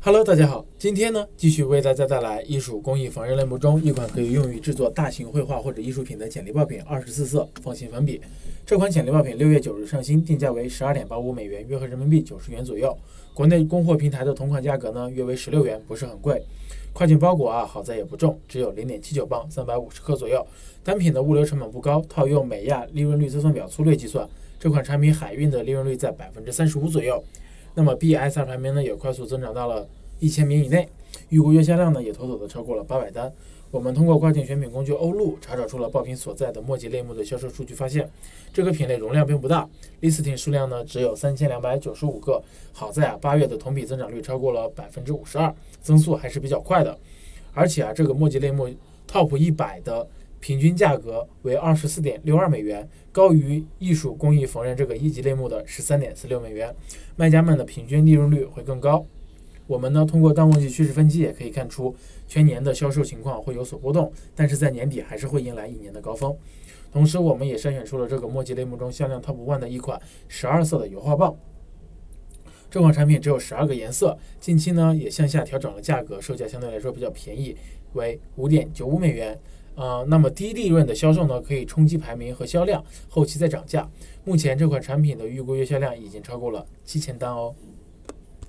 Hello，大家好，今天呢继续为大家带来艺术工艺缝纫类目中一款可以用于制作大型绘画或者艺术品的简历爆品二十四色方形粉笔。这款简历爆品六月九日上新，定价为十二点八五美元，约合人民币九十元左右。国内供货平台的同款价格呢约为十六元，不是很贵。快件包裹啊，好在也不重，只有零点七九磅，三百五十克左右。单品的物流成本不高，套用美亚利润率测算表粗略计算，这款产品海运的利润率在百分之三十五左右。那么 BSR 排名呢也快速增长到了。一千名以内，预估月销量呢也妥妥的超过了八百单。我们通过跨境选品工具欧路查找出了爆品所在的墨迹类目的销售数据，发现这个品类容量并不大，listing 数量呢只有三千两百九十五个。好在啊，八月的同比增长率超过了百分之五十二，增速还是比较快的。而且啊，这个墨迹类目 top 一百的平均价格为二十四点六二美元，高于艺术工艺缝纫这个一级类目的十三点四六美元，卖家们的平均利润率会更高。我们呢，通过淡旺季趋势分析也可以看出，全年的销售情况会有所波动，但是在年底还是会迎来一年的高峰。同时，我们也筛选出了这个墨迹类目中销量 top one 的一款十二色的油画棒。这款产品只有十二个颜色，近期呢也向下调整了价格，售价相对来说比较便宜，为五点九五美元。呃，那么低利润的销售呢，可以冲击排名和销量，后期再涨价。目前这款产品的预估月销量已经超过了七千单哦。